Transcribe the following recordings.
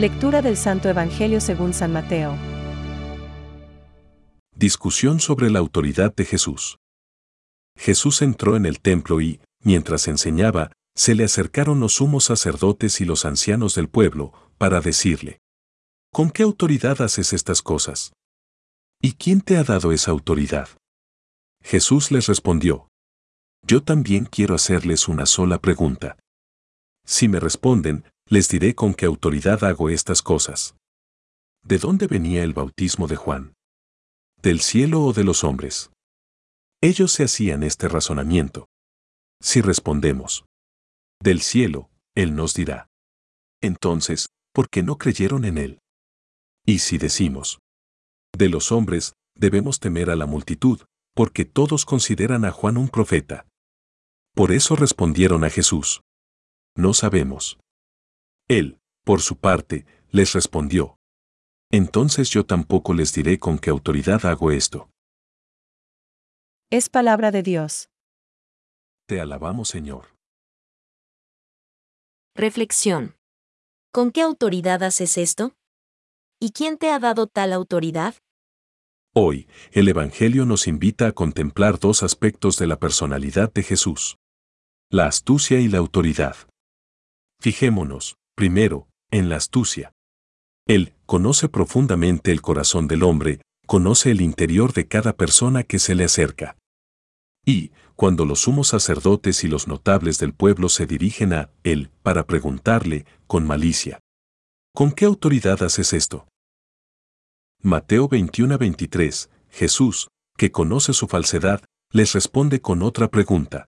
Lectura del Santo Evangelio según San Mateo. Discusión sobre la autoridad de Jesús. Jesús entró en el templo y, mientras enseñaba, se le acercaron los sumos sacerdotes y los ancianos del pueblo, para decirle, ¿Con qué autoridad haces estas cosas? ¿Y quién te ha dado esa autoridad? Jesús les respondió, Yo también quiero hacerles una sola pregunta. Si me responden, les diré con qué autoridad hago estas cosas. ¿De dónde venía el bautismo de Juan? ¿Del cielo o de los hombres? Ellos se hacían este razonamiento. Si respondemos, del cielo, Él nos dirá. Entonces, ¿por qué no creyeron en Él? Y si decimos, de los hombres, debemos temer a la multitud, porque todos consideran a Juan un profeta. Por eso respondieron a Jesús. No sabemos. Él, por su parte, les respondió. Entonces yo tampoco les diré con qué autoridad hago esto. Es palabra de Dios. Te alabamos, Señor. Reflexión. ¿Con qué autoridad haces esto? ¿Y quién te ha dado tal autoridad? Hoy, el Evangelio nos invita a contemplar dos aspectos de la personalidad de Jesús. La astucia y la autoridad. Fijémonos, primero, en la astucia. Él conoce profundamente el corazón del hombre, conoce el interior de cada persona que se le acerca. Y, cuando los sumos sacerdotes y los notables del pueblo se dirigen a él para preguntarle, con malicia, ¿con qué autoridad haces esto? Mateo 21 23, Jesús, que conoce su falsedad, les responde con otra pregunta.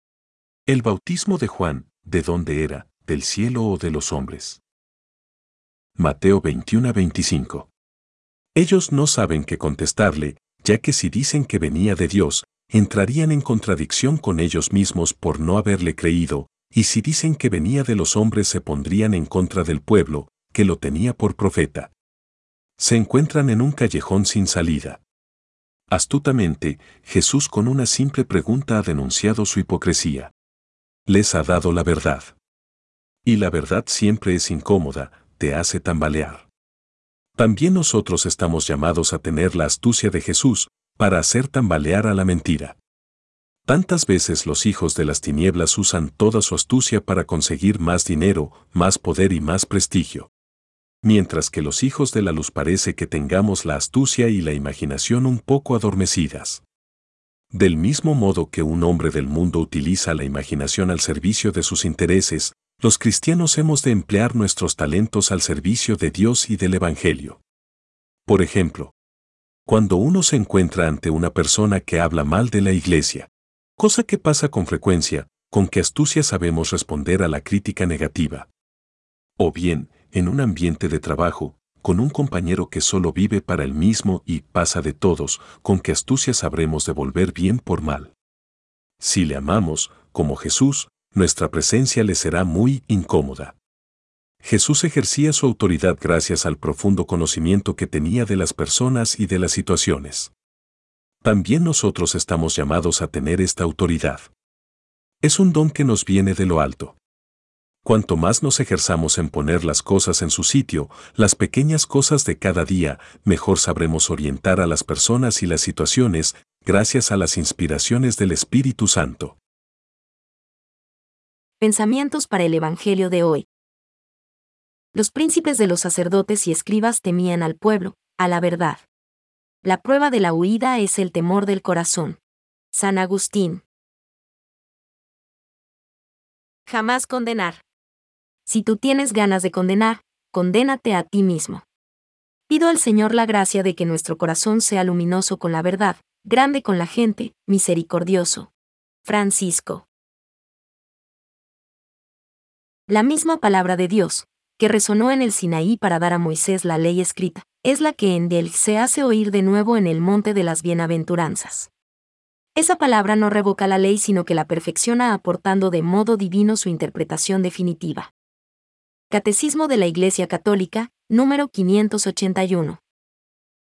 ¿El bautismo de Juan, de dónde era, del cielo o de los hombres? Mateo 21 25. Ellos no saben qué contestarle, ya que si dicen que venía de Dios, entrarían en contradicción con ellos mismos por no haberle creído, y si dicen que venía de los hombres se pondrían en contra del pueblo, que lo tenía por profeta. Se encuentran en un callejón sin salida. Astutamente, Jesús con una simple pregunta ha denunciado su hipocresía. Les ha dado la verdad. Y la verdad siempre es incómoda, te hace tambalear. También nosotros estamos llamados a tener la astucia de Jesús, para hacer tambalear a la mentira. Tantas veces los hijos de las tinieblas usan toda su astucia para conseguir más dinero, más poder y más prestigio. Mientras que los hijos de la luz parece que tengamos la astucia y la imaginación un poco adormecidas. Del mismo modo que un hombre del mundo utiliza la imaginación al servicio de sus intereses, los cristianos hemos de emplear nuestros talentos al servicio de Dios y del Evangelio. Por ejemplo, cuando uno se encuentra ante una persona que habla mal de la iglesia, cosa que pasa con frecuencia, con qué astucia sabemos responder a la crítica negativa. O bien, en un ambiente de trabajo, con un compañero que solo vive para el mismo y pasa de todos, con qué astucia sabremos devolver bien por mal. Si le amamos, como Jesús, nuestra presencia le será muy incómoda. Jesús ejercía su autoridad gracias al profundo conocimiento que tenía de las personas y de las situaciones. También nosotros estamos llamados a tener esta autoridad. Es un don que nos viene de lo alto. Cuanto más nos ejerzamos en poner las cosas en su sitio, las pequeñas cosas de cada día, mejor sabremos orientar a las personas y las situaciones, gracias a las inspiraciones del Espíritu Santo. Pensamientos para el Evangelio de hoy. Los príncipes de los sacerdotes y escribas temían al pueblo, a la verdad. La prueba de la huida es el temor del corazón. San Agustín. Jamás condenar. Si tú tienes ganas de condenar, condénate a ti mismo. Pido al Señor la gracia de que nuestro corazón sea luminoso con la verdad, grande con la gente, misericordioso. Francisco. La misma palabra de Dios, que resonó en el Sinaí para dar a Moisés la ley escrita, es la que en él se hace oír de nuevo en el monte de las bienaventuranzas. Esa palabra no revoca la ley sino que la perfecciona aportando de modo divino su interpretación definitiva. Catecismo de la Iglesia Católica, número 581.